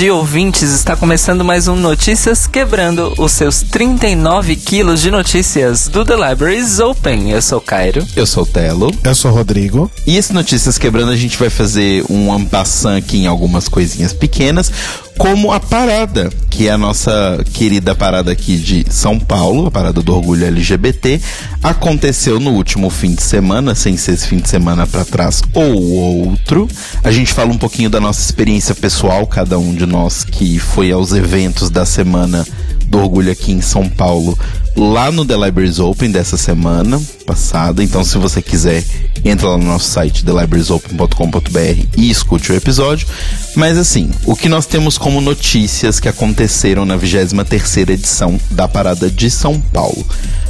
Bom dia, ouvintes. Está começando mais um Notícias Quebrando os seus 39 quilos de notícias do The Libraries Open. Eu sou o Cairo. Eu sou o Telo. Eu sou o Rodrigo. E esse Notícias Quebrando a gente vai fazer um ampassan aqui em algumas coisinhas pequenas, como a parada, que é a nossa querida parada aqui de São Paulo, a parada do orgulho LGBT, aconteceu no último fim de semana, sem ser esse fim de semana para trás ou outro. A gente fala um pouquinho da nossa experiência pessoal, cada um de nós que foi aos eventos da semana do orgulho aqui em São Paulo, lá no The Libraries Open dessa semana passada. Então, se você quiser, entra lá no nosso site, thelibrariesopen.com.br e escute o episódio. Mas assim, o que nós temos como notícias que aconteceram na 23 edição da Parada de São Paulo?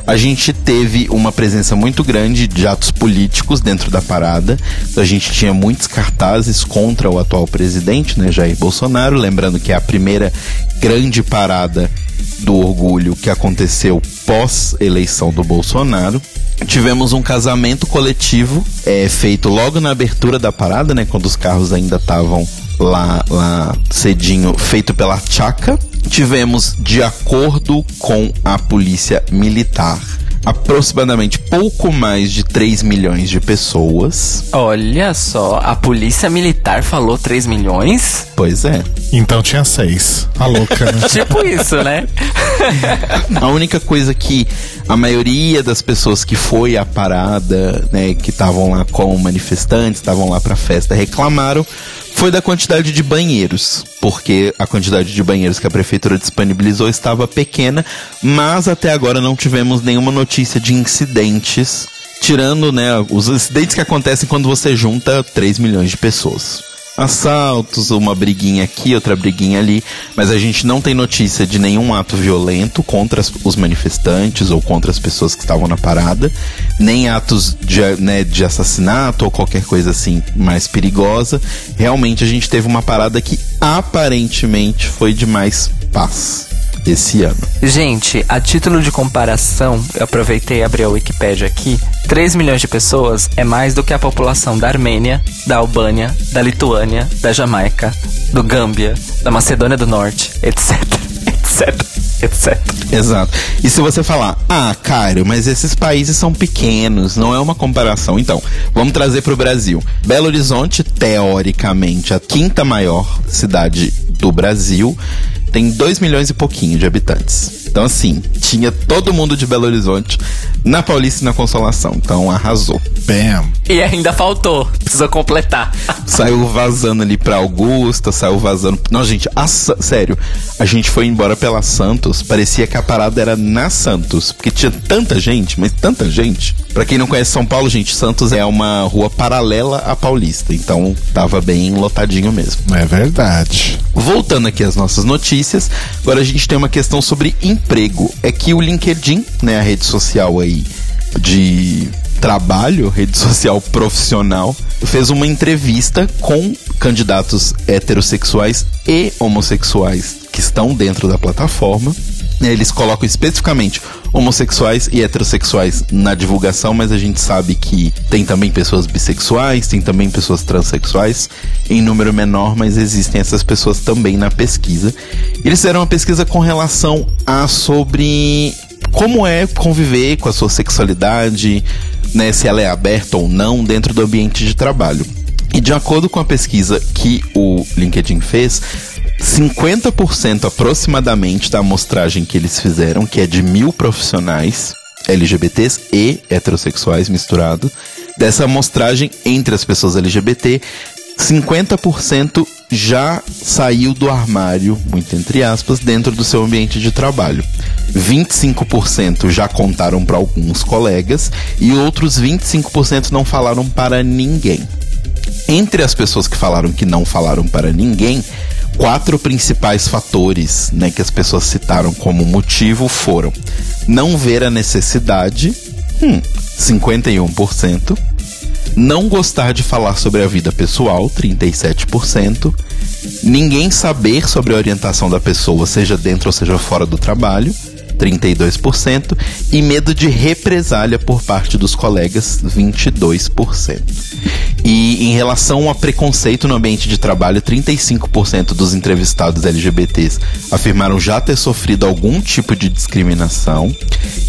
A gente teve uma presença muito grande de atos políticos dentro da parada. A gente tinha muitos cartazes contra o atual presidente, né, Jair Bolsonaro. Lembrando que é a primeira grande parada do orgulho que aconteceu pós eleição do Bolsonaro. Tivemos um casamento coletivo é, feito logo na abertura da parada, né? Quando os carros ainda estavam lá, lá cedinho, feito pela Chaca. Tivemos, de acordo com a polícia militar, aproximadamente pouco mais de 3 milhões de pessoas. Olha só, a polícia militar falou 3 milhões? Pois é. Então tinha seis. A louca, né? tipo isso, né? a única coisa que a maioria das pessoas que foi à parada, né, que estavam lá como manifestantes, estavam lá pra festa, reclamaram foi da quantidade de banheiros, porque a quantidade de banheiros que a prefeitura disponibilizou estava pequena, mas até agora não tivemos nenhuma notícia de incidentes, tirando, né, os incidentes que acontecem quando você junta 3 milhões de pessoas assaltos, uma briguinha aqui, outra briguinha ali, mas a gente não tem notícia de nenhum ato violento contra os manifestantes ou contra as pessoas que estavam na parada, nem atos de, né, de assassinato ou qualquer coisa assim mais perigosa. Realmente a gente teve uma parada que aparentemente foi de mais paz esse ano. Gente, a título de comparação, eu aproveitei e abri a Wikipedia aqui. 3 milhões de pessoas é mais do que a população da Armênia, da Albânia, da Lituânia, da Jamaica, do Gâmbia, da Macedônia do Norte, etc, etc, etc. Exato. E se você falar, ah, Cairo, mas esses países são pequenos, não é uma comparação. Então, vamos trazer para o Brasil. Belo Horizonte, teoricamente, a quinta maior cidade do Brasil, tem 2 milhões e pouquinho de habitantes. Então, assim, tinha todo mundo de Belo Horizonte na Paulista e na Consolação. Então, arrasou. Bam. E ainda faltou. Precisou completar. Saiu vazando ali pra Augusta, saiu vazando. Não, gente, a, sério, a gente foi embora pela Santos, parecia que a parada era na Santos, porque tinha tanta gente, mas tanta gente. Pra quem não conhece São Paulo, gente, Santos é uma rua paralela à Paulista, então tava bem lotadinho mesmo. É verdade. Voltando aqui às nossas notícias, agora a gente tem uma questão sobre emprego. É que o LinkedIn, né, a rede social aí de trabalho, rede social profissional, fez uma entrevista com candidatos heterossexuais e homossexuais que estão dentro da plataforma. Eles colocam especificamente homossexuais e heterossexuais na divulgação, mas a gente sabe que tem também pessoas bissexuais, tem também pessoas transexuais, em número menor, mas existem essas pessoas também na pesquisa. Eles fizeram uma pesquisa com relação a sobre como é conviver com a sua sexualidade, né, se ela é aberta ou não dentro do ambiente de trabalho. E de acordo com a pesquisa que o LinkedIn fez, 50% aproximadamente da amostragem que eles fizeram, que é de mil profissionais LGBTs e heterossexuais misturados, dessa amostragem entre as pessoas LGBT, 50% já saiu do armário, muito entre aspas, dentro do seu ambiente de trabalho. 25% já contaram para alguns colegas e outros 25% não falaram para ninguém. Entre as pessoas que falaram que não falaram para ninguém, quatro principais fatores né, que as pessoas citaram como motivo foram não ver a necessidade, hum, 51%, não gostar de falar sobre a vida pessoal, 37%, ninguém saber sobre a orientação da pessoa, seja dentro ou seja fora do trabalho, 32%, e medo de represália por parte dos colegas, 22%. E em relação a preconceito no ambiente de trabalho, 35% dos entrevistados LGBTs afirmaram já ter sofrido algum tipo de discriminação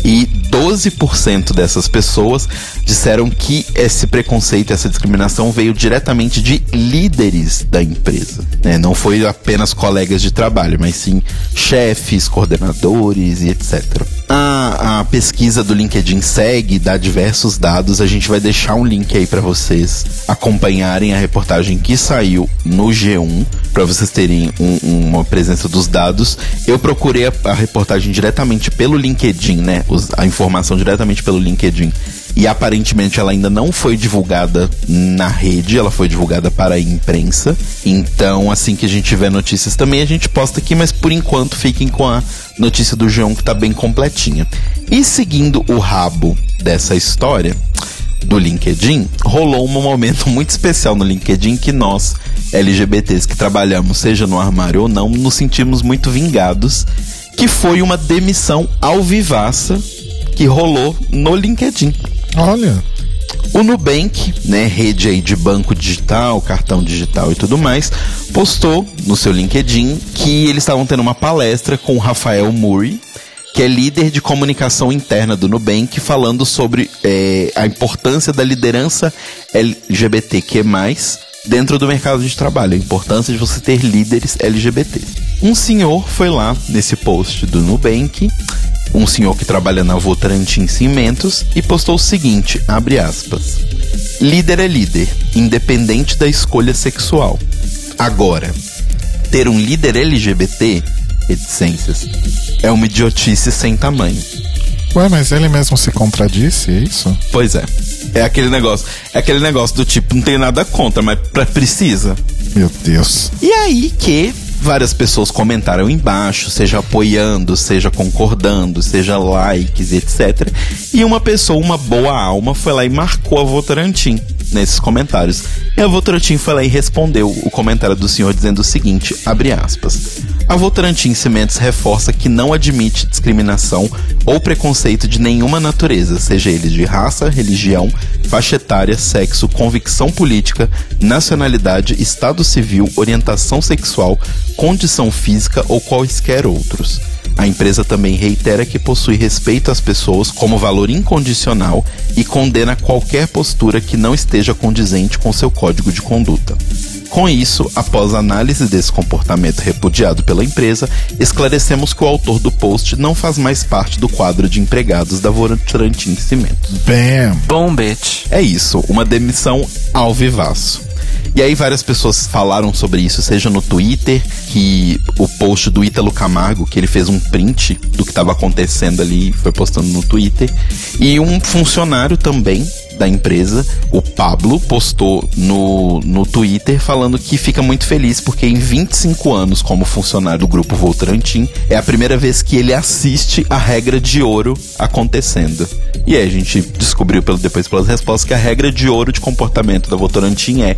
e 12% dessas pessoas disseram que esse preconceito, essa discriminação veio diretamente de líderes da empresa. Né? Não foi apenas colegas de trabalho, mas sim chefes, coordenadores e etc. A, a pesquisa do LinkedIn segue, dá diversos dados. A gente vai deixar um link aí para vocês acompanharem a reportagem que saiu no G1 para vocês terem um, uma presença dos dados. Eu procurei a, a reportagem diretamente pelo LinkedIn, né? Os, a informação diretamente pelo LinkedIn e aparentemente ela ainda não foi divulgada na rede, ela foi divulgada para a imprensa. Então, assim que a gente tiver notícias também, a gente posta aqui, mas por enquanto fiquem com a notícia do João que tá bem completinha. E seguindo o rabo dessa história do LinkedIn, rolou um momento muito especial no LinkedIn que nós, LGBTs que trabalhamos, seja no armário ou não, nos sentimos muito vingados, que foi uma demissão ao vivaça que rolou no LinkedIn. Olha. O Nubank, né, rede aí de banco digital, cartão digital e tudo mais, postou no seu LinkedIn que eles estavam tendo uma palestra com o Rafael Murray, que é líder de comunicação interna do Nubank, falando sobre é, a importância da liderança LGBTQ+, dentro do mercado de trabalho, a importância de você ter líderes LGBT. Um senhor foi lá nesse post do Nubank um senhor que trabalha na Votorantim Cimentos e postou o seguinte, abre aspas. Líder é líder, independente da escolha sexual. Agora, ter um líder LGBT, reticências, é uma idiotice sem tamanho. Ué, mas ele mesmo se contradisse, é isso? Pois é. É aquele negócio, é aquele negócio do tipo, não tem nada contra, mas precisa. Meu Deus. E aí que várias pessoas comentaram embaixo, seja apoiando, seja concordando, seja likes, etc. E uma pessoa, uma boa alma, foi lá e marcou a Votorantim nesses comentários. E a Votorantim foi lá e respondeu o comentário do senhor dizendo o seguinte, abre aspas. A Votorantim Cimentos reforça que não admite discriminação ou preconceito de nenhuma natureza, seja ele de raça, religião, faixa etária, sexo, convicção política, nacionalidade, estado civil, orientação sexual, condição física ou quaisquer outros. A empresa também reitera que possui respeito às pessoas como valor incondicional e condena qualquer postura que não esteja condizente com seu código de conduta. Com isso, após análise desse comportamento repudiado pela empresa, esclarecemos que o autor do post não faz mais parte do quadro de empregados da Votorantim Cimentos. Bam! Bom, bitch. É isso, uma demissão ao vivaço. E aí várias pessoas falaram sobre isso, seja no Twitter, que o post do Ítalo Camargo, que ele fez um print do que estava acontecendo ali, foi postando no Twitter, e um funcionário também da empresa, o Pablo, postou no, no Twitter falando que fica muito feliz porque em 25 anos como funcionário do grupo Voltrantim, é a primeira vez que ele assiste a regra de ouro acontecendo. E aí a gente descobriu pelo, depois pelas respostas que a regra de ouro de comportamento da Votorantim é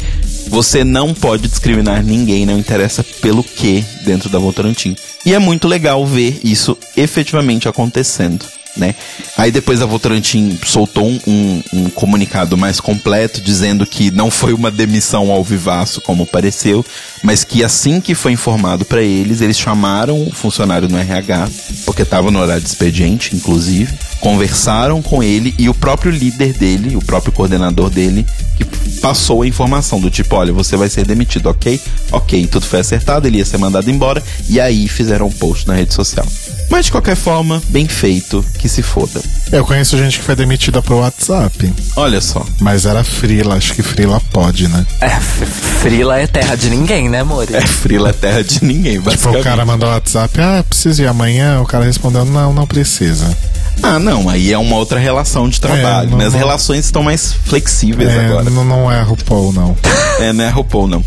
você não pode discriminar ninguém, não interessa pelo que dentro da Votorantim. E é muito legal ver isso efetivamente acontecendo né? Aí depois a Votorantim soltou um, um, um, comunicado mais completo dizendo que não foi uma demissão ao vivaço como pareceu, mas que assim que foi informado para eles, eles chamaram o funcionário no RH, porque estava no horário de expediente, inclusive, conversaram com ele e o próprio líder dele, o próprio coordenador dele, que passou a informação do tipo, olha, você vai ser demitido, ok? Ok, tudo foi acertado, ele ia ser mandado embora, e aí fizeram um post na rede social. Mas de qualquer forma, bem feito, que se foda. Eu conheço gente que foi demitida pro WhatsApp. Olha só. Mas era Frila, acho que Frila pode, né? É, Frila é terra de ninguém, né, amor? É, Frila é terra de ninguém, Tipo, o cara mandou WhatsApp, ah, preciso ir amanhã, o cara respondeu, não, não precisa. Ah, não, aí é uma outra relação de trabalho. É, não, né? As não... relações estão mais flexíveis é, agora. Não, não é RuPaul, não. é, não é RuPaul, não.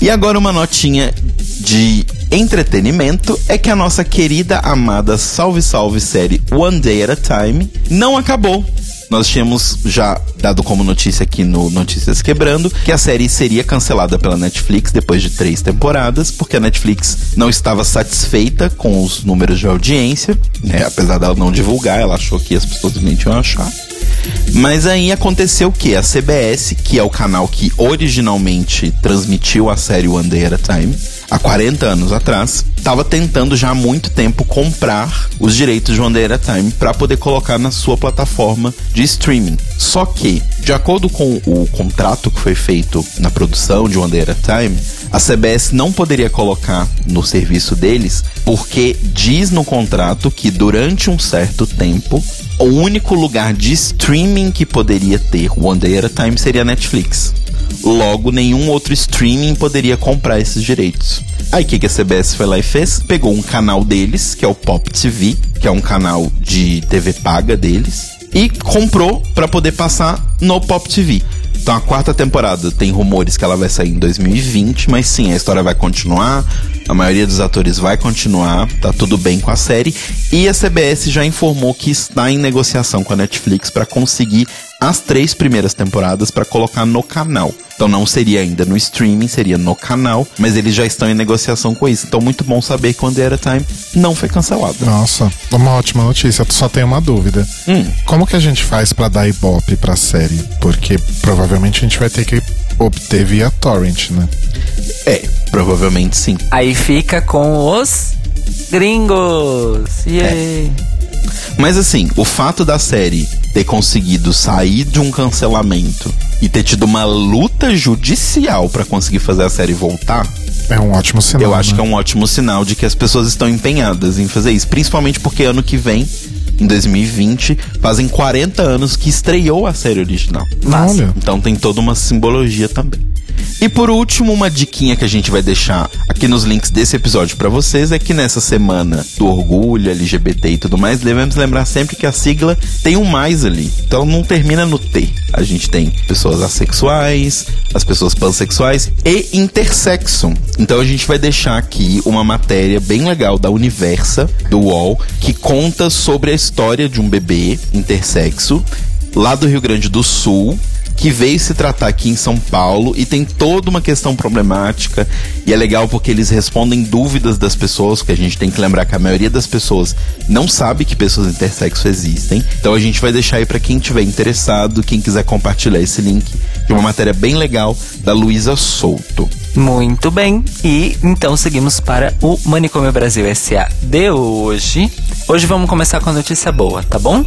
E agora uma notinha de entretenimento é que a nossa querida, amada Salve Salve série One Day at a Time não acabou. nós tínhamos já dado como notícia aqui no Notícias Quebrando que a série seria cancelada pela Netflix depois de três temporadas, porque a Netflix não estava satisfeita com os números de audiência, né? apesar dela não divulgar, ela achou que as pessoas simplesmente iam achar. Mas aí aconteceu o que? A CBS, que é o canal que originalmente transmitiu a série One Day at a Time, há 40 anos atrás, estava tentando já há muito tempo comprar os direitos de One Day at a Time para poder colocar na sua plataforma de streaming. Só que, de acordo com o contrato que foi feito na produção de One Day at a Time, a CBS não poderia colocar no serviço deles porque diz no contrato que durante um certo tempo o único lugar de streaming que poderia ter One Day at a Time seria a Netflix. Logo, nenhum outro streaming poderia comprar esses direitos. Aí o que, que a CBS foi lá e fez? Pegou um canal deles, que é o Pop TV, que é um canal de TV paga deles, e comprou para poder passar no Pop TV. Então a quarta temporada tem rumores que ela vai sair em 2020, mas sim, a história vai continuar, a maioria dos atores vai continuar, tá tudo bem com a série. E a CBS já informou que está em negociação com a Netflix para conseguir as três primeiras temporadas para colocar no canal. Então não seria ainda no streaming, seria no canal, mas eles já estão em negociação com isso. Então muito bom saber que o Under Time não foi cancelado. Nossa, uma ótima notícia. Só tenho uma dúvida. Hum. Como que a gente faz para dar ibope pra série? Porque provavelmente a gente vai ter que obter via torrent, né? É, provavelmente sim. Aí fica com os gringos. Yay. Mas assim, o fato da série ter conseguido sair de um cancelamento e ter tido uma luta judicial para conseguir fazer a série voltar, É um ótimo sinal. eu acho né? que é um ótimo sinal de que as pessoas estão empenhadas em fazer isso. Principalmente porque ano que vem, em 2020, fazem 40 anos que estreou a série original. Olha, Então tem toda uma simbologia também. E por último, uma diquinha que a gente vai deixar aqui nos links desse episódio pra vocês é que nessa semana do orgulho LGBT e tudo mais, devemos lembrar sempre que a sigla tem um mais ali. Então não termina no T. A gente tem pessoas assexuais, as pessoas pansexuais e intersexo. Então a gente vai deixar aqui uma matéria bem legal da Universa, do UOL, que conta sobre a história de um bebê intersexo lá do Rio Grande do Sul, que veio se tratar aqui em São Paulo e tem toda uma questão problemática. E é legal porque eles respondem dúvidas das pessoas, que a gente tem que lembrar que a maioria das pessoas não sabe que pessoas intersexo existem. Então a gente vai deixar aí para quem tiver interessado, quem quiser compartilhar esse link de uma matéria bem legal da Luísa Souto. Muito bem, e então seguimos para o Manicômio Brasil SA de hoje. Hoje vamos começar com a notícia boa, tá bom?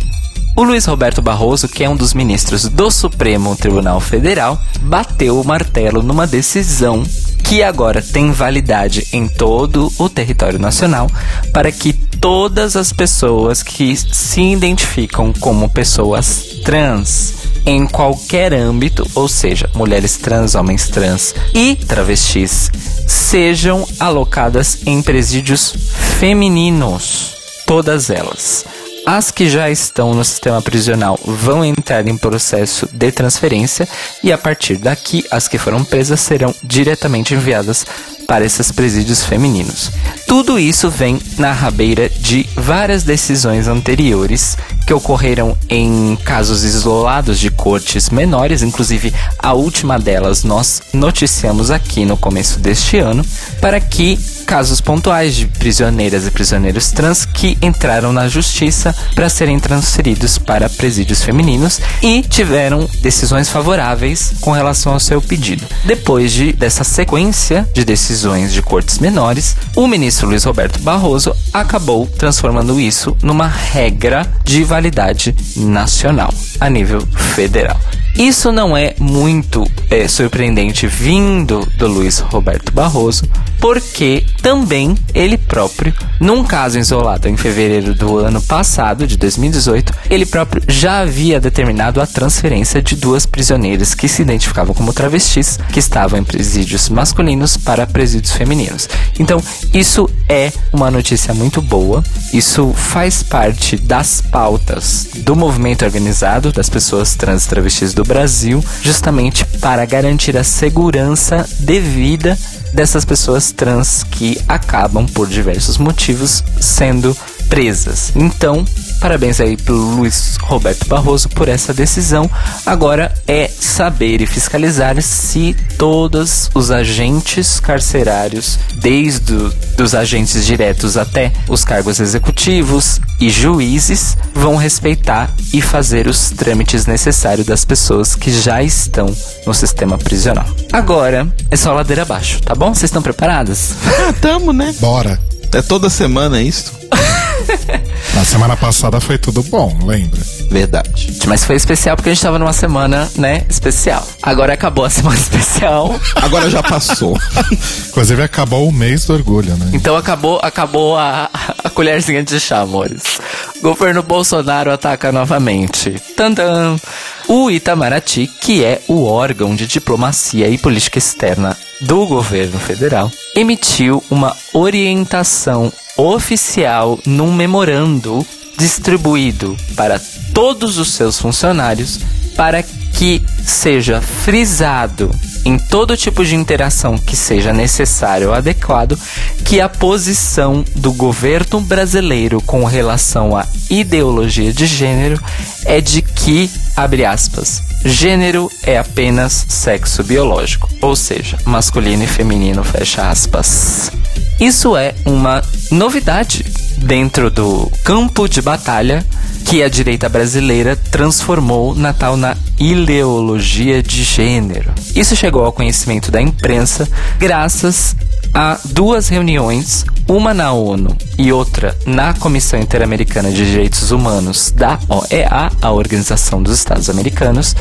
O Luiz Roberto Barroso, que é um dos ministros do Supremo Tribunal Federal, bateu o martelo numa decisão que agora tem validade em todo o território nacional para que todas as pessoas que se identificam como pessoas trans em qualquer âmbito, ou seja, mulheres trans, homens trans e travestis, sejam alocadas em presídios femininos, todas elas. As que já estão no sistema prisional vão entrar em processo de transferência e a partir daqui as que foram presas serão diretamente enviadas para esses presídios femininos. Tudo isso vem na rabeira de várias decisões anteriores que ocorreram em casos isolados de cortes menores, inclusive a última delas nós noticiamos aqui no começo deste ano, para que casos pontuais de prisioneiras e prisioneiros trans que entraram na justiça para serem transferidos para presídios femininos e tiveram decisões favoráveis com relação ao seu pedido. Depois de dessa sequência de decisões de cortes menores, o ministro Luiz Roberto Barroso acabou transformando isso numa regra de validade nacional a nível federal. Isso não é muito é, surpreendente vindo do Luiz Roberto Barroso, porque também ele próprio, num caso isolado em fevereiro do ano passado, de 2018, ele próprio já havia determinado a transferência de duas prisioneiras que se identificavam como travestis, que estavam em presídios masculinos para presídios femininos. Então, isso é uma notícia muito boa, isso faz parte das pautas do movimento organizado das pessoas trans e travestis do Brasil, justamente para garantir a segurança devida dessas pessoas trans que acabam por diversos motivos sendo presas. Então, Parabéns aí pelo Luiz Roberto Barroso por essa decisão. Agora é saber e fiscalizar se todos os agentes carcerários, desde os agentes diretos até os cargos executivos e juízes, vão respeitar e fazer os trâmites necessários das pessoas que já estão no sistema prisional. Agora é só ladeira abaixo, tá bom? Vocês estão preparadas? Ah, tamo, né? Bora. É toda semana isso? Na semana passada foi tudo bom, lembra? Verdade. Mas foi especial porque a gente tava numa semana, né, especial. Agora acabou a semana especial. Agora já passou. Inclusive acabou o mês do orgulho, né? Então acabou, acabou a, a colherzinha de chá, amores. Governo Bolsonaro ataca novamente. Tandam! O Itamaraty, que é o órgão de diplomacia e política externa do governo federal, emitiu uma orientação oficial num memorando distribuído para todos os seus funcionários para que seja frisado em todo tipo de interação que seja necessário ou adequado que a posição do governo brasileiro com relação à ideologia de gênero é de que, abre aspas, gênero é apenas sexo biológico, ou seja, masculino e feminino, fecha aspas. Isso é uma novidade dentro do campo de batalha que a direita brasileira transformou na tal na ideologia de gênero. Isso chegou ao conhecimento da imprensa graças a duas reuniões, uma na ONU e outra na Comissão Interamericana de Direitos Humanos da OEA, a Organização dos Estados Americanos,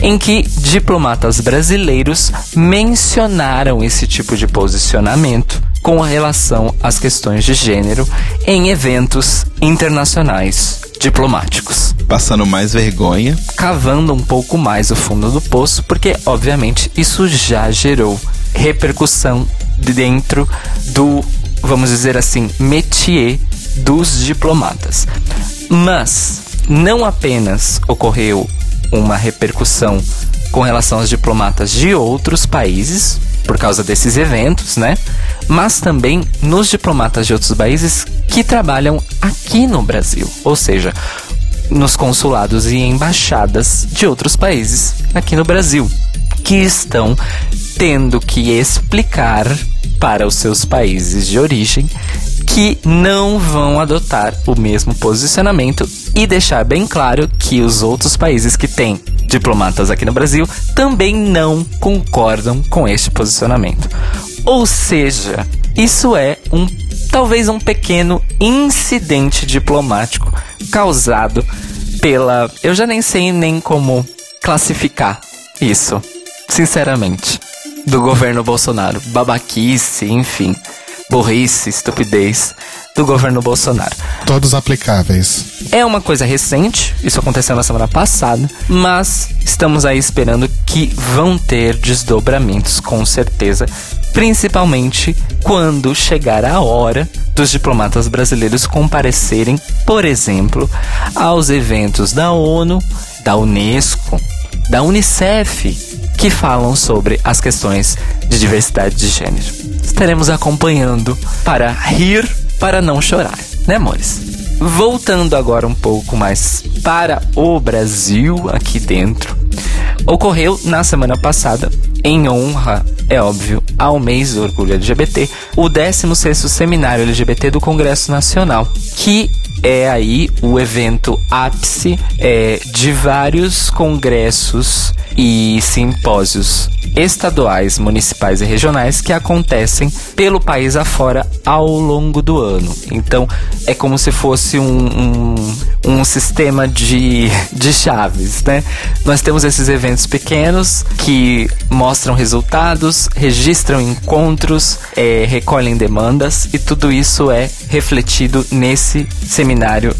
em que diplomatas brasileiros mencionaram esse tipo de posicionamento com relação às questões de gênero em eventos internacionais diplomáticos. Passando mais vergonha. Cavando um pouco mais o fundo do poço, porque obviamente isso já gerou repercussão dentro do, vamos dizer assim, métier dos diplomatas. Mas não apenas ocorreu uma repercussão com relação aos diplomatas de outros países, por causa desses eventos, né? Mas também nos diplomatas de outros países que trabalham aqui no Brasil, ou seja, nos consulados e embaixadas de outros países aqui no Brasil, que estão tendo que explicar para os seus países de origem que não vão adotar o mesmo posicionamento e deixar bem claro que os outros países que têm diplomatas aqui no Brasil também não concordam com este posicionamento. Ou seja, isso é um talvez um pequeno incidente diplomático causado pela, eu já nem sei nem como classificar isso, sinceramente, do governo Bolsonaro, babaquice, enfim burrice, estupidez do governo Bolsonaro. Todos aplicáveis. É uma coisa recente, isso aconteceu na semana passada, mas estamos aí esperando que vão ter desdobramentos com certeza, principalmente quando chegar a hora dos diplomatas brasileiros comparecerem, por exemplo, aos eventos da ONU, da Unesco, da Unicef, que falam sobre as questões de diversidade de gênero estaremos acompanhando para rir, para não chorar, né, amores? Voltando agora um pouco mais para o Brasil aqui dentro. Ocorreu na semana passada, em honra, é óbvio, ao mês do orgulho LGBT, o 16º Seminário LGBT do Congresso Nacional, que é aí o evento ápice é, de vários congressos e simpósios estaduais, municipais e regionais que acontecem pelo país afora ao longo do ano. Então é como se fosse um, um, um sistema de, de chaves, né? Nós temos esses eventos pequenos que mostram resultados, registram encontros, é, recolhem demandas e tudo isso é refletido nesse seminário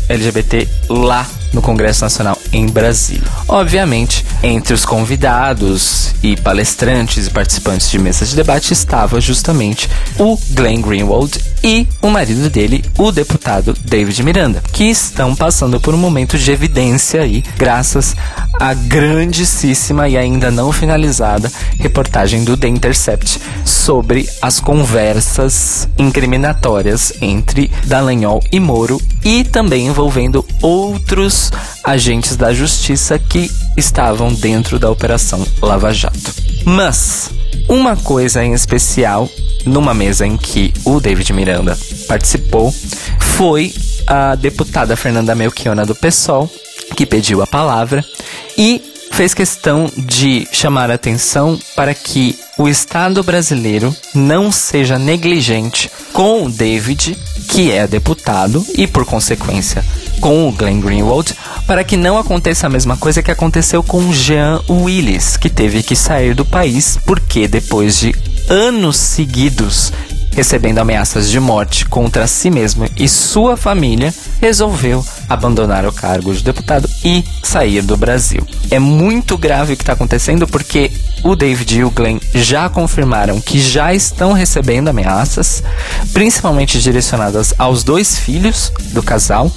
LGBT lá no Congresso Nacional em Brasília. Obviamente, entre os convidados e palestrantes e participantes de mesas de debate estava justamente o Glenn Greenwald e o marido dele, o deputado David Miranda, que estão passando por um momento de evidência aí, graças à grandíssima e ainda não finalizada reportagem do The Intercept sobre as conversas incriminatórias entre Dallagnol e Moro e também envolvendo outros agentes da justiça que estavam dentro da Operação Lava Jato. Mas uma coisa em especial numa mesa em que o David Miranda participou foi a deputada Fernanda Melchiona do PSOL, que pediu a palavra e fez questão de chamar a atenção para que o Estado brasileiro não seja negligente com o David, que é deputado, e por consequência com o Glenn Greenwald, para que não aconteça a mesma coisa que aconteceu com Jean Willis, que teve que sair do país porque depois de anos seguidos recebendo ameaças de morte contra si mesmo e sua família, resolveu abandonar o cargo de deputado e sair do Brasil. É muito grave o que está acontecendo porque o David e o Glenn já confirmaram que já estão recebendo ameaças, principalmente direcionadas aos dois filhos do casal,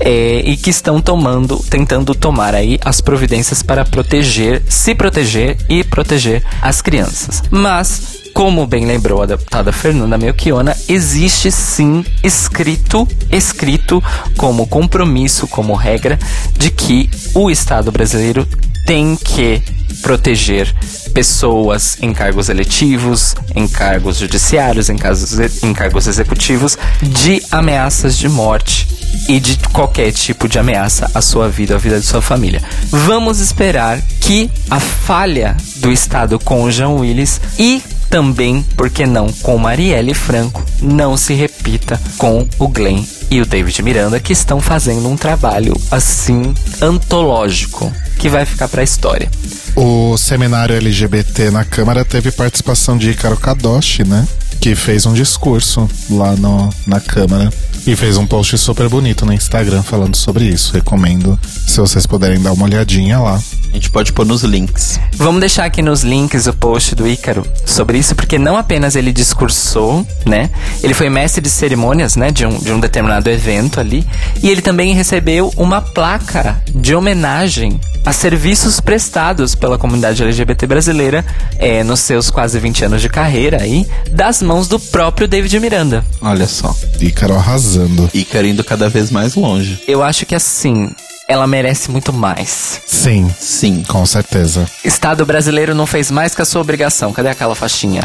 é, e que estão tomando, tentando tomar aí as providências para proteger, se proteger e proteger as crianças. Mas como bem lembrou a deputada Fernanda Melchiona, existe sim escrito, escrito como compromisso, como regra, de que o Estado brasileiro tem que proteger pessoas em cargos eletivos, em cargos judiciários, em, casos, em cargos executivos, de ameaças de morte e de qualquer tipo de ameaça à sua vida, à vida de sua família. Vamos esperar que a falha do Estado com o João Willis e também, por que não, com Marielle Franco, não se repita com o Glenn e o David Miranda, que estão fazendo um trabalho assim antológico que vai ficar para a história. O seminário LGBT na Câmara teve participação de Icaro Kadoshi, né? Que fez um discurso lá no, na Câmara e fez um post super bonito no Instagram falando sobre isso. Recomendo se vocês puderem dar uma olhadinha lá. A gente pode pôr nos links. Vamos deixar aqui nos links o post do Ícaro sobre isso, porque não apenas ele discursou, né? Ele foi mestre de cerimônias, né? De um, de um determinado evento ali. E ele também recebeu uma placa de homenagem a serviços prestados pela comunidade LGBT brasileira é, nos seus quase 20 anos de carreira aí, das mãos do próprio David Miranda. Olha só. Ícaro Ícaro indo cada vez mais longe. Eu acho que assim, ela merece muito mais. Sim, Sim. com certeza. Estado brasileiro não fez mais que a sua obrigação. Cadê aquela faixinha?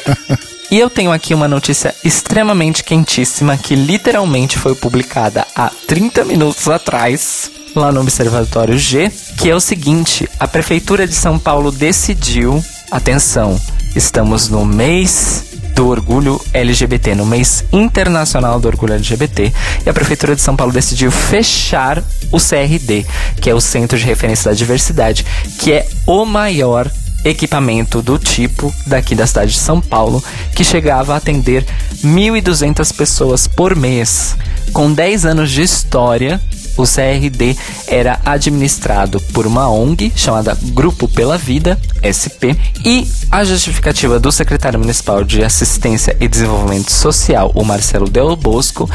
e eu tenho aqui uma notícia extremamente quentíssima que literalmente foi publicada há 30 minutos atrás. Lá no Observatório G, que é o seguinte: a Prefeitura de São Paulo decidiu, atenção, estamos no mês do orgulho LGBT, no mês internacional do orgulho LGBT, e a Prefeitura de São Paulo decidiu fechar o CRD, que é o Centro de Referência da Diversidade, que é o maior equipamento do tipo daqui da cidade de São Paulo, que chegava a atender 1.200 pessoas por mês. Com 10 anos de história, o CRD era administrado por uma ONG chamada Grupo pela Vida, SP, e a justificativa do secretário municipal de Assistência e Desenvolvimento Social, o Marcelo Del Bosco,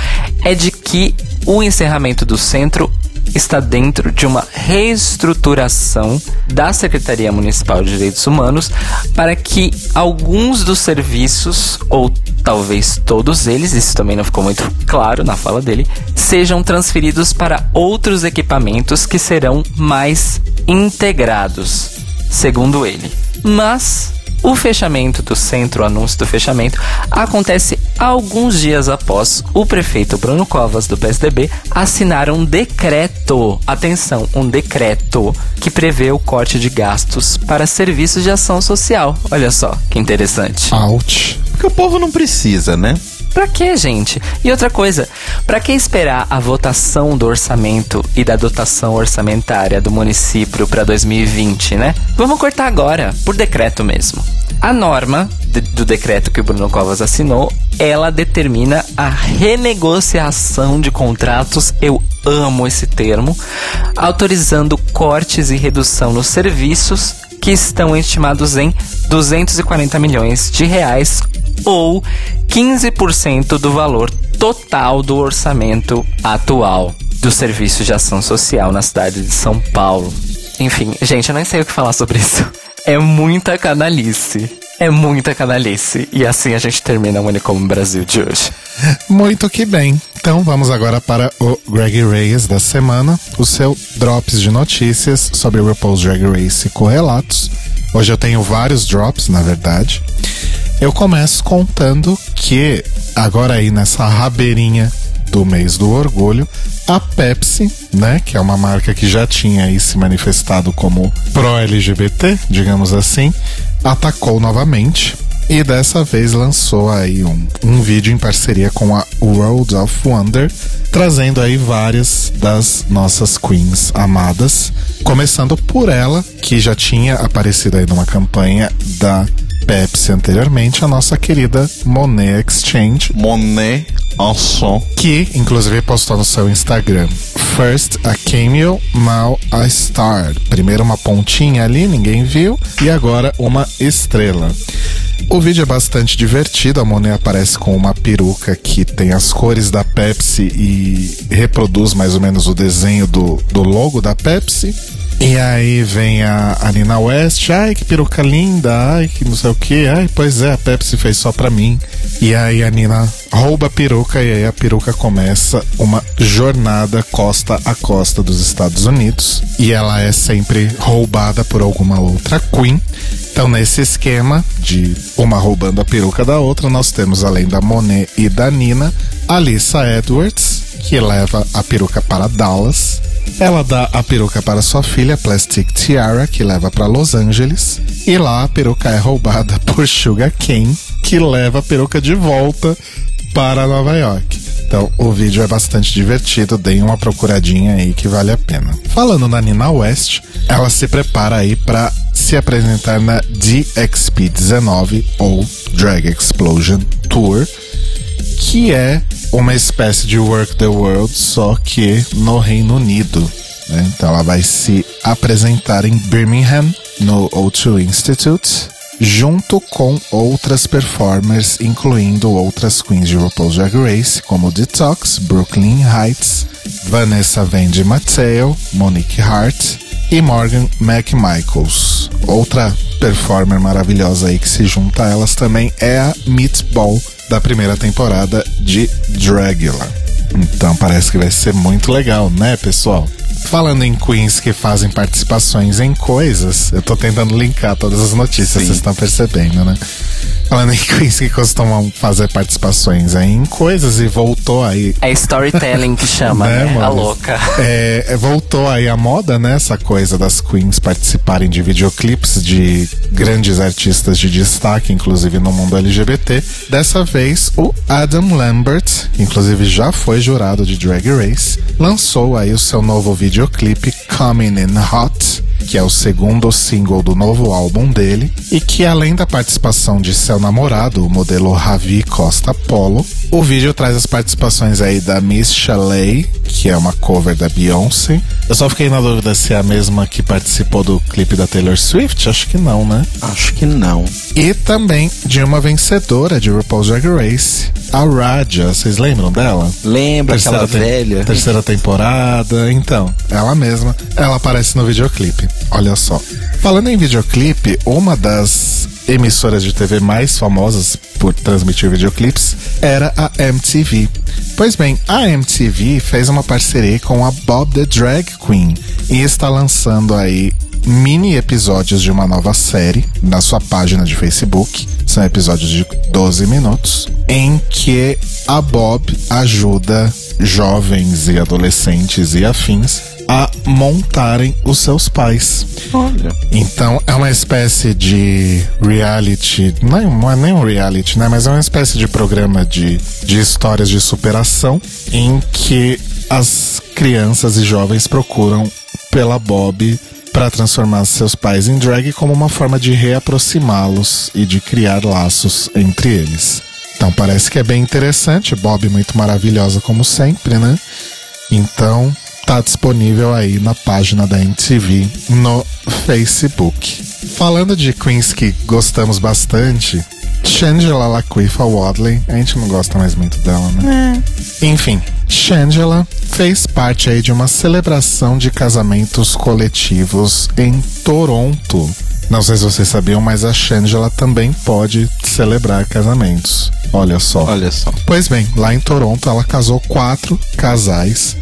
é de que o encerramento do centro está dentro de uma reestruturação da Secretaria Municipal de Direitos Humanos para que alguns dos serviços, ou talvez todos eles, isso também não ficou muito claro na fala dele, sejam transferidos para outros equipamentos que serão mais integrados, segundo ele. Mas o fechamento do centro, o anúncio do fechamento, acontece alguns dias após o prefeito Bruno Covas, do PSDB, assinar um decreto. Atenção, um decreto que prevê o corte de gastos para serviços de ação social. Olha só que interessante. Out. Porque o povo não precisa, né? Pra que, gente? E outra coisa, pra que esperar a votação do orçamento e da dotação orçamentária do município para 2020, né? Vamos cortar agora, por decreto mesmo. A norma de, do decreto que o Bruno Covas assinou, ela determina a renegociação de contratos. Eu amo esse termo, autorizando cortes e redução nos serviços que estão estimados em 240 milhões de reais ou 15% do valor total do orçamento atual do Serviço de Ação Social na cidade de São Paulo. Enfim, gente, eu nem sei o que falar sobre isso. É muita canalice. É muita canalice. E assim a gente termina o Unicom Brasil de hoje. Muito que bem. Então vamos agora para o Greg Reyes da semana, o seu drops de notícias sobre o RuPaul's Drag Race correlatos. Hoje eu tenho vários drops, na verdade. Eu começo contando que agora aí nessa rabeirinha do mês do orgulho, a Pepsi, né, que é uma marca que já tinha aí se manifestado como pró-LGBT, digamos assim, atacou novamente e dessa vez lançou aí um, um vídeo em parceria com a World of Wonder, trazendo aí várias das nossas queens amadas, começando por ela, que já tinha aparecido aí numa campanha da Pepsi anteriormente, a nossa querida Monet Exchange. Monet Anson. Que, inclusive, postou no seu Instagram. First a cameo, now a star. Primeiro uma pontinha ali, ninguém viu. E agora uma estrela. O vídeo é bastante divertido. A Monet aparece com uma peruca que tem as cores da Pepsi e reproduz mais ou menos o desenho do, do logo da Pepsi. E aí vem a, a Nina West, ai que peruca linda, ai que não sei o que, ai pois é, a Pepsi fez só pra mim. E aí a Nina rouba a peruca e aí a peruca começa uma jornada costa a costa dos Estados Unidos. E ela é sempre roubada por alguma outra Queen. Então, nesse esquema de uma roubando a peruca da outra, nós temos, além da Monet e da Nina, a Lisa Edwards, que leva a peruca para Dallas. Ela dá a peruca para sua filha, Plastic Tiara, que leva para Los Angeles. E lá a peruca é roubada por Sugar Kane, que leva a peruca de volta para Nova York. Então o vídeo é bastante divertido, deem uma procuradinha aí que vale a pena. Falando na Nina West, ela se prepara aí para se apresentar na DXP19 ou Drag Explosion Tour, que é uma espécie de Work the World, só que no Reino Unido. Né? Então ela vai se apresentar em Birmingham, no O2 Institute, junto com outras performers, incluindo outras queens de RuPaul's Drag Race, como Detox, Brooklyn Heights, Vanessa Vendi Mateo, Monique Hart e Morgan McMichaels. Outra performer maravilhosa aí que se junta a elas também é a Meatball da primeira temporada de Dragula. Então parece que vai ser muito legal, né, pessoal? Falando em queens que fazem participações em coisas, eu tô tentando linkar todas as notícias, Sim. vocês estão percebendo, né? Falando em queens que costumam fazer participações aí em coisas e voltou aí. É storytelling que chama, Né, né? A louca. É, é, voltou aí a moda, né? Essa coisa das queens participarem de videoclipes de grandes artistas de destaque, inclusive no mundo LGBT. Dessa vez, o Adam Lambert, que inclusive já foi jurado de Drag Race, lançou aí o seu novo videoclipe Coming in Hot, que é o segundo single do novo álbum dele, e que além da participação de seu namorado, o modelo Ravi Costa Polo, o vídeo traz as participações aí da Miss Chalet, que é uma cover da Beyoncé. Eu só fiquei na dúvida se é a mesma que participou do clipe da Taylor Swift, acho que não, né? Acho que não. E também de uma vencedora de RuPaul's Drag Race, a Raja, vocês lembram dela? Lembra aquela tem- velha? Terceira temporada, então, ela mesma, ela aparece no videoclipe. Olha só. Falando em videoclipe, uma das emissoras de TV mais famosas por transmitir videoclipes era a MTV. Pois bem, a MTV fez uma parceria com a Bob the Drag Queen e está lançando aí mini episódios de uma nova série na sua página de Facebook. São episódios de 12 minutos em que a Bob ajuda jovens e adolescentes e afins a montarem os seus pais. Olha. Então é uma espécie de reality, não é, não é nem um reality, né? Mas é uma espécie de programa de, de histórias de superação em que as crianças e jovens procuram pela Bob para transformar seus pais em drag como uma forma de reaproximá-los e de criar laços entre eles. Então parece que é bem interessante, Bob muito maravilhosa como sempre, né? Então tá disponível aí na página da MTV no Facebook. Falando de queens que gostamos bastante, Shangela Laquifa Wadley, a gente não gosta mais muito dela, né? Enfim, Shangela fez parte aí de uma celebração de casamentos coletivos em Toronto. Não sei se vocês sabiam, mas a Shangela também pode celebrar casamentos. Olha só. Olha só. Pois bem, lá em Toronto ela casou quatro casais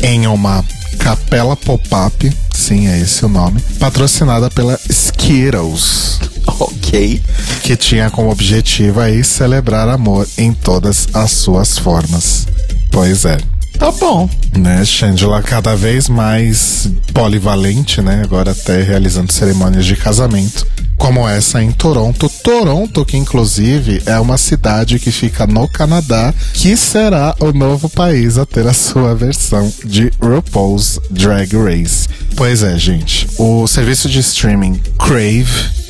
em uma capela pop-up, sim, é esse o nome, patrocinada pela Skittles, Ok. que tinha como objetivo aí celebrar amor em todas as suas formas. Pois é. Tá bom. Né, Shangela cada vez mais polivalente, né? Agora até realizando cerimônias de casamento, como essa em Toronto. Toronto, que inclusive é uma cidade que fica no Canadá, que será o novo país a ter a sua versão de RuPaul's Drag Race. Pois é, gente. O serviço de streaming Crave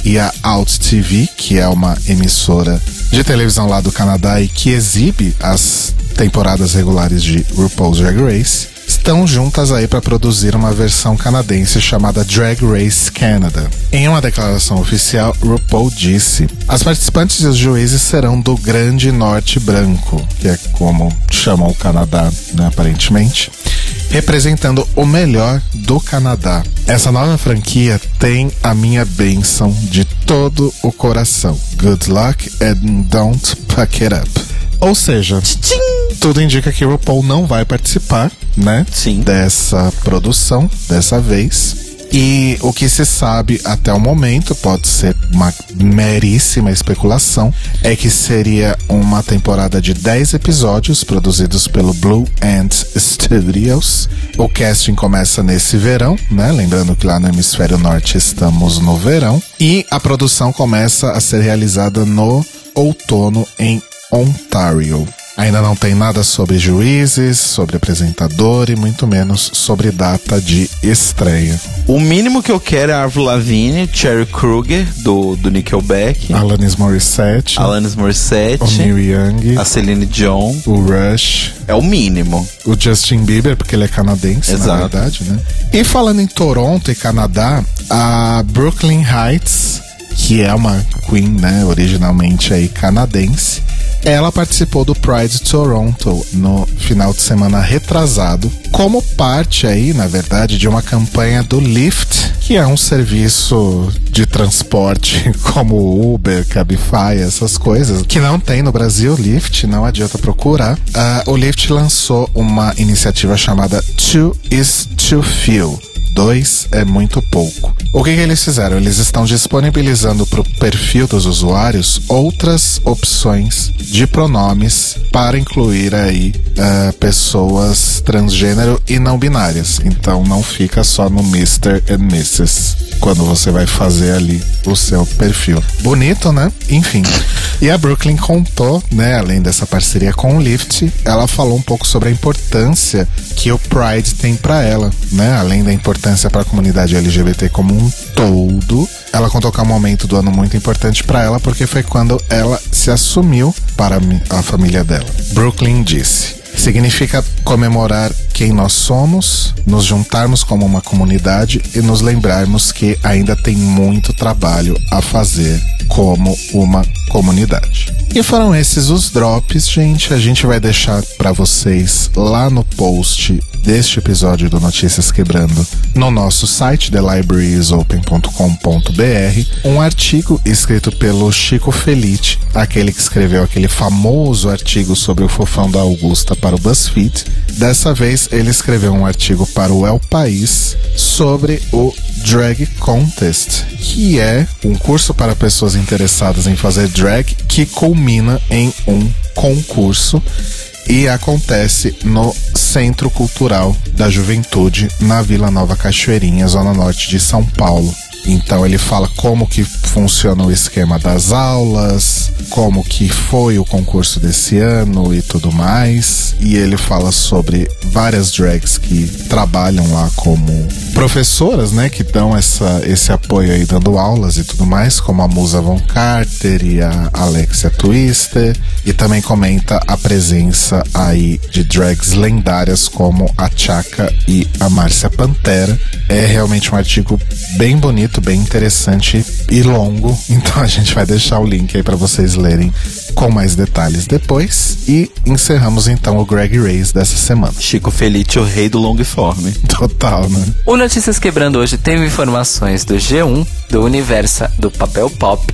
e a Out TV, que é uma emissora de televisão lá do Canadá e que exibe as temporadas regulares de RuPaul's Drag Race, estão juntas aí para produzir uma versão canadense chamada Drag Race Canada. Em uma declaração oficial, RuPaul disse: As participantes e os juízes serão do Grande Norte Branco, que é como chamam o Canadá, né, aparentemente representando o melhor do Canadá. Essa nova franquia tem a minha bênção de todo o coração. Good luck and don't fuck it up. Ou seja, tudo indica que o RuPaul não vai participar, né? Sim. Dessa produção, dessa vez. E o que se sabe até o momento, pode ser uma meríssima especulação, é que seria uma temporada de 10 episódios produzidos pelo Blue Ant Studios. O casting começa nesse verão, né? Lembrando que lá no hemisfério norte estamos no verão. E a produção começa a ser realizada no outono em Ontario. Ainda não tem nada sobre juízes, sobre apresentador e muito menos sobre data de estreia. O mínimo que eu quero é a Avril Lavigne, Cherry Kruger, do, do Nickelback, Alanis Morissette, Alanis o Morissette, Neil Young, a Celine Dion. o Rush, É o mínimo. o Justin Bieber, porque ele é canadense, na Exato. verdade, né? E falando em Toronto e Canadá, a Brooklyn Heights, que é uma queen, né, originalmente aí canadense, ela participou do Pride Toronto no final de semana retrasado, como parte aí, na verdade, de uma campanha do Lyft, que é um serviço de transporte como Uber, Cabify, essas coisas, que não tem no Brasil Lyft, não adianta procurar. Uh, o Lyft lançou uma iniciativa chamada Two is to Feel Dois é muito pouco. O que, que eles fizeram? Eles estão disponibilizando para o perfil dos usuários outras opções de pronomes para incluir aí uh, pessoas transgênero e não binárias. Então não fica só no Mr. and Mrs quando você vai fazer ali o seu perfil. Bonito, né? Enfim. E a Brooklyn contou, né, além dessa parceria com o Lyft, ela falou um pouco sobre a importância que o Pride tem para ela, né? Além da importância para a comunidade LGBT como um todo. Ela contou que é um momento do ano muito importante para ela porque foi quando ela se assumiu para a família dela. Brooklyn disse: Significa comemorar quem nós somos, nos juntarmos como uma comunidade e nos lembrarmos que ainda tem muito trabalho a fazer como uma comunidade. E foram esses os drops, gente. A gente vai deixar para vocês lá no post deste episódio do Notícias Quebrando no nosso site thelibratiesopen.com.br um artigo escrito pelo Chico Felite, aquele que escreveu aquele famoso artigo sobre o fofão da Augusta para o BuzzFeed. Dessa vez ele escreveu um artigo para o El País sobre o Drag Contest, que é um curso para pessoas interessadas em fazer drag que culmina em um concurso e acontece no Centro Cultural da Juventude, na Vila Nova Cachoeirinha, zona norte de São Paulo. Então ele fala como que funciona o esquema das aulas, como que foi o concurso desse ano e tudo mais. E ele fala sobre várias drags que trabalham lá como professoras, né? Que dão essa, esse apoio aí, dando aulas e tudo mais, como a Musa Von Carter e a Alexia Twister. E também comenta a presença aí de drags lendárias como a Chaka e a Márcia Pantera. É realmente um artigo bem bonito, bem interessante e longo. Então a gente vai deixar o link aí para vocês lerem com mais detalhes depois. E encerramos então o Greg Race dessa semana. Chico Felice, o rei do long form. Total, né? O Notícias Quebrando hoje teve informações do G1, do Universa, do Papel Pop,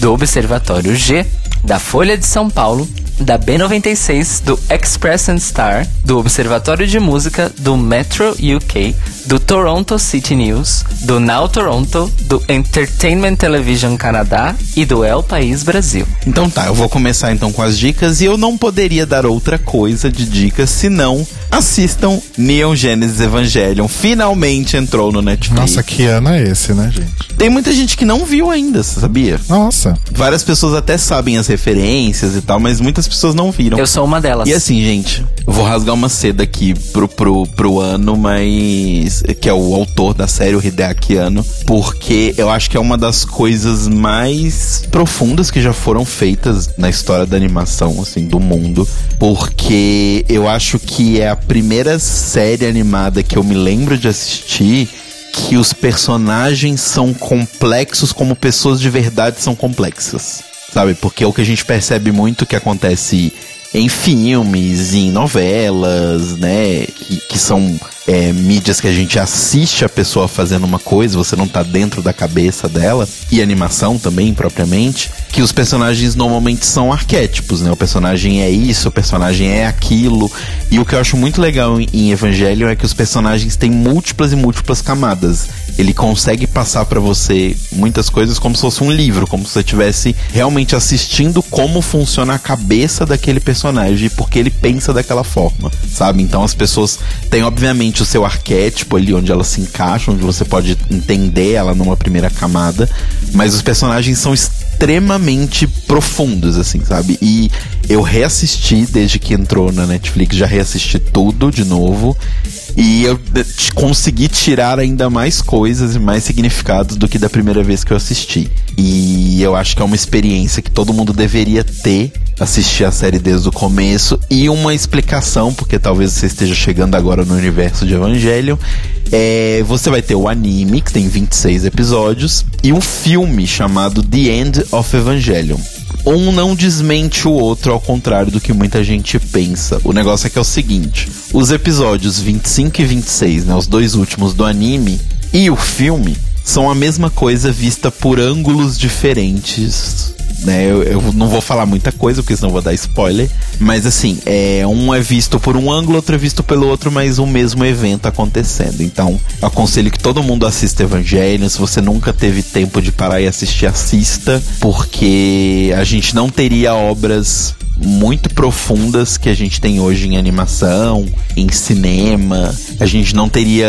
do Observatório G, da Folha de São Paulo, da B96, do Express and Star, do Observatório de Música, do Metro UK, do Toronto City News, do Now Toronto, do Entertainment Television Canadá e do El País Brasil. Então tá, eu vou começar então com as dicas e eu não poderia dar outra coisa de dicas senão assistam Neon Genesis Evangelion. Finalmente entrou no Netflix. Nossa, que ano é esse, né, gente? Tem muita gente que não viu ainda, sabia? Nossa. Várias pessoas até sabem as referências e tal, mas muitas pessoas não viram. Eu sou uma delas. E assim, gente, vou rasgar uma seda aqui pro, pro, pro ano, mas. que é o autor da série, o Hideaki Anno, porque eu acho que é uma das coisas mais profundas que já foram feitas na história da animação, assim, do mundo. Porque eu acho que é a primeira série animada que eu me lembro de assistir que os personagens são complexos como pessoas de verdade são complexas. Sabe? Porque é o que a gente percebe muito que acontece em filmes, em novelas, né? Que, são é, mídias que a gente assiste a pessoa fazendo uma coisa, você não tá dentro da cabeça dela, e animação também, propriamente, que os personagens normalmente são arquétipos, né? O personagem é isso, o personagem é aquilo. E o que eu acho muito legal em Evangelho é que os personagens têm múltiplas e múltiplas camadas. Ele consegue passar para você muitas coisas como se fosse um livro, como se você estivesse realmente assistindo como funciona a cabeça daquele personagem, porque ele pensa daquela forma, sabe? Então as pessoas têm, obviamente, o seu arquétipo ali onde ela se encaixa, onde você pode entender ela numa primeira camada, mas os personagens são extremamente profundos, assim, sabe? E eu reassisti desde que entrou na Netflix, já reassisti tudo de novo. E eu consegui tirar ainda mais coisas e mais significados do que da primeira vez que eu assisti. E eu acho que é uma experiência que todo mundo deveria ter assistir a série desde o começo e uma explicação, porque talvez você esteja chegando agora no universo de Evangelion. É, você vai ter o anime, que tem 26 episódios, e um filme chamado The End of Evangelion. Um não desmente o outro, ao contrário do que muita gente pensa. O negócio é que é o seguinte: os episódios 25 e 26, né, os dois últimos do anime, e o filme são a mesma coisa vista por ângulos diferentes né? Eu, eu, não vou falar muita coisa, porque senão vou dar spoiler. Mas assim, é, um é visto por um ângulo, outro é visto pelo outro, mas o mesmo evento acontecendo. Então, aconselho que todo mundo assista Evangelho. Se você nunca teve tempo de parar e assistir, assista, porque a gente não teria obras muito profundas que a gente tem hoje em animação, em cinema. A gente não teria,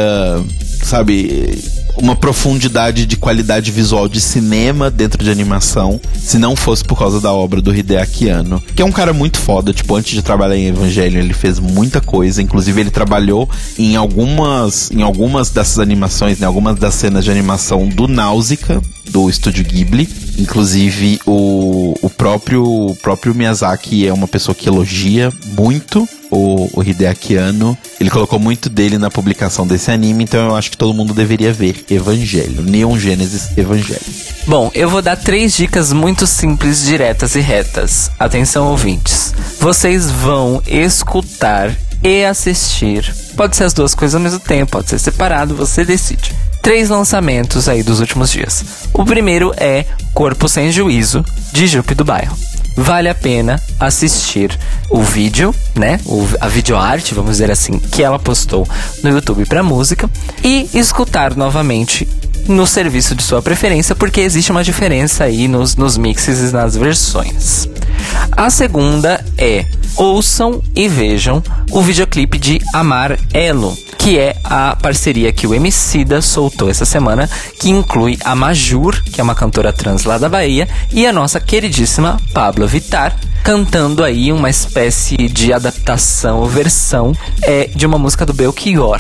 sabe, uma profundidade de qualidade visual de cinema dentro de animação, se não fosse por causa da obra do Hideaki Anno, que é um cara muito foda, tipo, antes de trabalhar em Evangelho, ele fez muita coisa, inclusive ele trabalhou em algumas em algumas dessas animações, né, algumas das cenas de animação do Náusica, do estúdio Ghibli. Inclusive, o, o próprio, o próprio Miyazaki é uma pessoa que elogia muito o, o Hideaki Anno. Ele colocou muito dele na publicação desse anime, então eu acho que todo mundo deveria ver Evangelho. Neon Genesis Evangelho. Bom, eu vou dar três dicas muito simples, diretas e retas. Atenção, ouvintes. Vocês vão escutar e assistir. Pode ser as duas coisas ao mesmo tempo, pode ser separado, você decide três lançamentos aí dos últimos dias. O primeiro é Corpo Sem Juízo, de Jupe do Bairro. Vale a pena assistir o vídeo, né? O, a videoarte, vamos dizer assim, que ela postou no YouTube para música e escutar novamente no serviço de sua preferência, porque existe uma diferença aí nos, nos mixes e nas versões. A segunda é ouçam e vejam o videoclipe de Amar Elo, que é a parceria que o Emicida soltou essa semana, que inclui a Majur, que é uma cantora trans lá da Bahia, e a nossa queridíssima Pablo Vittar, cantando aí uma espécie de adaptação ou versão é, de uma música do Belchior.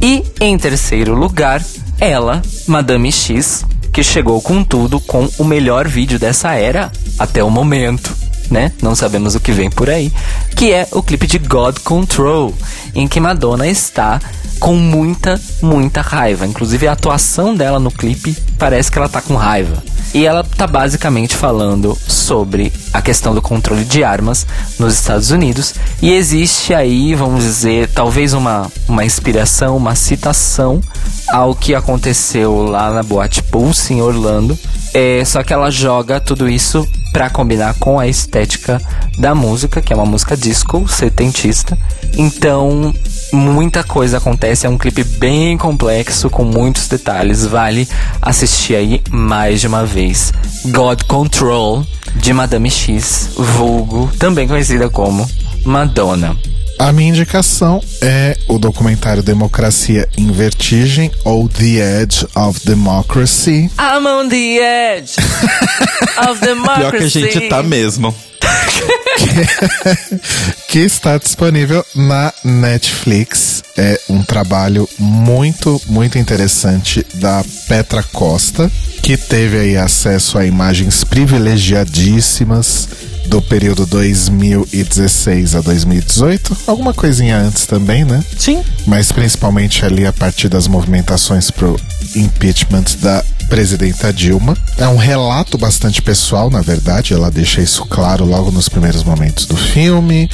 E em terceiro lugar, ela, Madame X, que chegou com tudo com o melhor vídeo dessa era até o momento. Né? Não sabemos o que vem por aí. Que é o clipe de God Control, em que Madonna está com muita, muita raiva. Inclusive a atuação dela no clipe parece que ela tá com raiva. E ela tá basicamente falando sobre a questão do controle de armas nos Estados Unidos. E existe aí, vamos dizer, talvez uma, uma inspiração, uma citação ao que aconteceu lá na Boate Pulse em Orlando. É, só que ela joga tudo isso para combinar com a estética da música, que é uma música disco, setentista. Então, muita coisa acontece, é um clipe bem complexo, com muitos detalhes, vale assistir aí mais de uma vez. God Control, de Madame X, vulgo, também conhecida como Madonna. A minha indicação é o documentário Democracia em Vertigem ou The Edge of Democracy. I'm on the edge of democracy. Pior que a gente tá mesmo. que está disponível na Netflix. É um trabalho muito, muito interessante da Petra Costa, que teve aí acesso a imagens privilegiadíssimas do período 2016 a 2018, alguma coisinha antes também, né? Sim. Mas principalmente ali a partir das movimentações pro impeachment da presidenta Dilma. É um relato bastante pessoal, na verdade, ela deixa isso claro logo nos primeiros momentos do filme.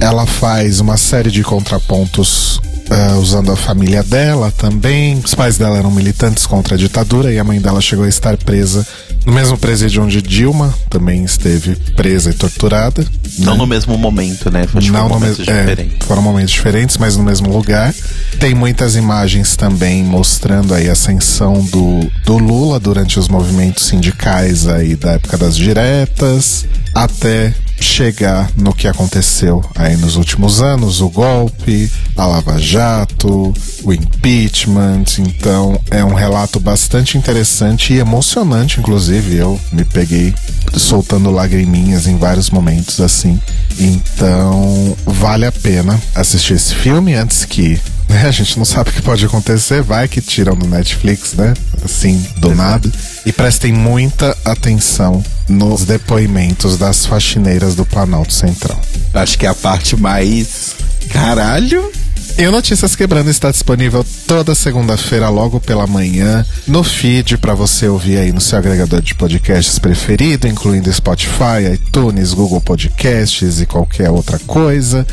Ela faz uma série de contrapontos Uh, usando a família dela também. Os pais dela eram militantes contra a ditadura e a mãe dela chegou a estar presa no mesmo presídio onde Dilma também esteve presa e torturada. Não né? no mesmo momento, né? Acho Não no mesmo, é, foram momentos diferentes, mas no mesmo lugar. Tem muitas imagens também mostrando aí a ascensão do, do Lula durante os movimentos sindicais aí da época das diretas, até chegar no que aconteceu aí nos últimos anos, o golpe, a Lava Jato, o impeachment. Então é um relato bastante interessante e emocionante, inclusive. Eu me peguei soltando lagriminhas em vários momentos assim. Então vale a pena assistir esse filme antes que né? A gente não sabe o que pode acontecer, vai que tiram do Netflix, né? Assim, do Exato. nada. E prestem muita atenção nos depoimentos das faxineiras do Planalto Central. Acho que é a parte mais. Caralho! E o Notícias Quebrando está disponível toda segunda-feira, logo pela manhã, no feed para você ouvir aí no seu agregador de podcasts preferido, incluindo Spotify, iTunes, Google Podcasts e qualquer outra coisa.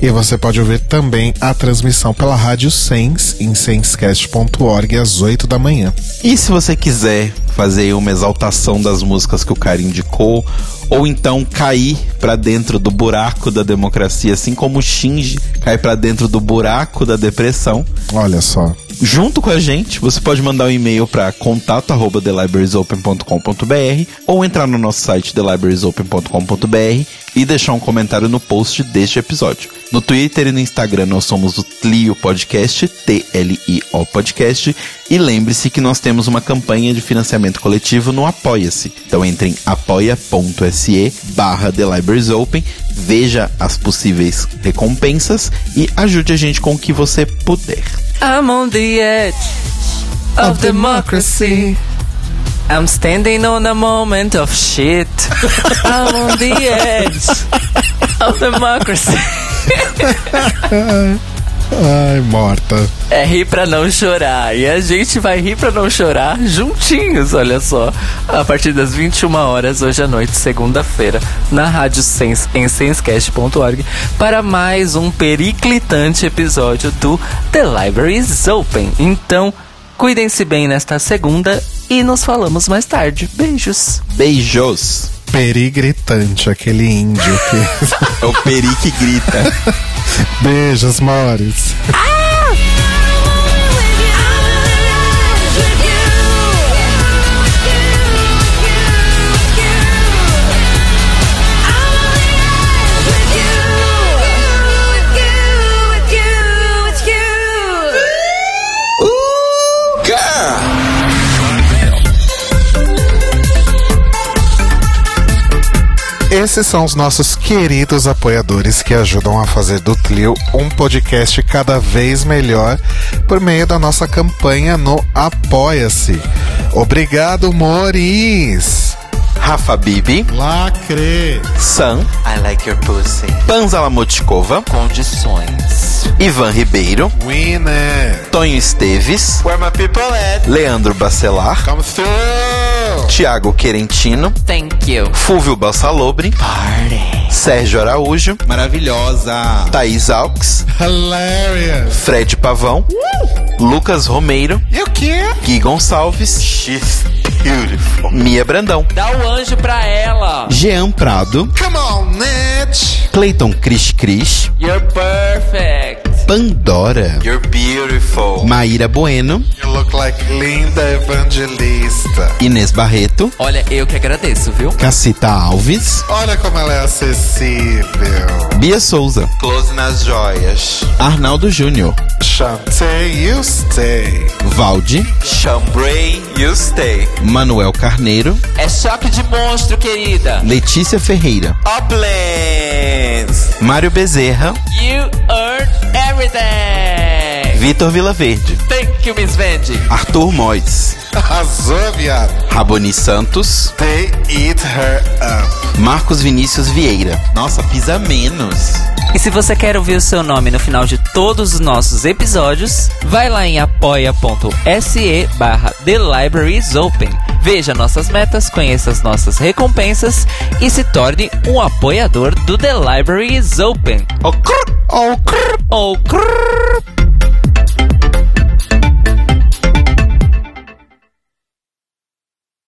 E você pode ouvir também a transmissão pela Rádio Sens em senscast.org às 8 da manhã. E se você quiser fazer uma exaltação das músicas que o cara indicou, ou então cair para dentro do buraco da democracia, assim como o Shinji cai para dentro do buraco da depressão. Olha só junto com a gente, você pode mandar um e-mail para contato@thelibrariesopen.com.br ou entrar no nosso site thelibrariesopen.com.br e deixar um comentário no post deste episódio. No Twitter e no Instagram nós somos o Tlio Podcast, T-L-I-O Podcast, e lembre-se que nós temos uma campanha de financiamento coletivo no Apoia-se. Então entre em apoia.se barra veja as possíveis recompensas e ajude a gente com o que você puder. I'm on the edge of, of democracy. I'm standing on a moment of shit. I'm on the edge of democracy. Ai, morta. É rir pra não chorar. E a gente vai rir pra não chorar juntinhos, olha só. A partir das 21 horas hoje à noite, segunda-feira, na Rádio Sense, em sensecast.org, para mais um periclitante episódio do The Library is Open. Então, cuidem-se bem nesta segunda e nos falamos mais tarde. Beijos. Beijos. Peri gritante, aquele índio que. é o Peri que grita. Beijos, Mores. Ah! Esses são os nossos queridos apoiadores que ajudam a fazer do Tlio um podcast cada vez melhor por meio da nossa campanha no Apoia-se. Obrigado, Moris! Rafa Bibi, Lacre! Sam, I like your pussy. Panzala Motkova, Condições. Ivan Ribeiro, Winner! Tonho Esteves, Where my people at? Leandro Bacelar, Come through! Tiago Querentino, Thank you. Fúvio Balsalobre, Party. Sérgio Araújo, Maravilhosa. Thaís Alves, Hilarious! Fred Pavão, Lucas Romeiro, E o quê? Gui Gonçalves, She's beautiful. Mia Brandão, Dá o anjo pra ela. Jean Prado, Come on, Nitch! Clayton Cris Cris, You're perfect. Pandora, You're beautiful. Maíra Bueno, You look like Linda Evangelista. Inês Barreto, Olha, eu que agradeço, viu? Cacita Alves, Olha como ela é acessível. Bia Souza, Close nas joias. Arnaldo Júnior, Chantei, you stay. Valde, Chambray, you stay. Manuel Carneiro, É choque de monstro, querida. Letícia Ferreira, Uplands. Mário Bezerra, You earn everything. everything. Vitor Vilaverde, Thank you, Miss Vendi. Arthur Mois, Arrasou, viado. Raboni Santos, They eat her up. Marcos Vinícius Vieira. Nossa, pisa menos. E se você quer ouvir o seu nome no final de todos os nossos episódios, vai lá em apoia.se barra The Libraries Open. Veja nossas metas, conheça as nossas recompensas e se torne um apoiador do The Libraries Open. Oh, crrr, oh, crrr. Oh, crrr.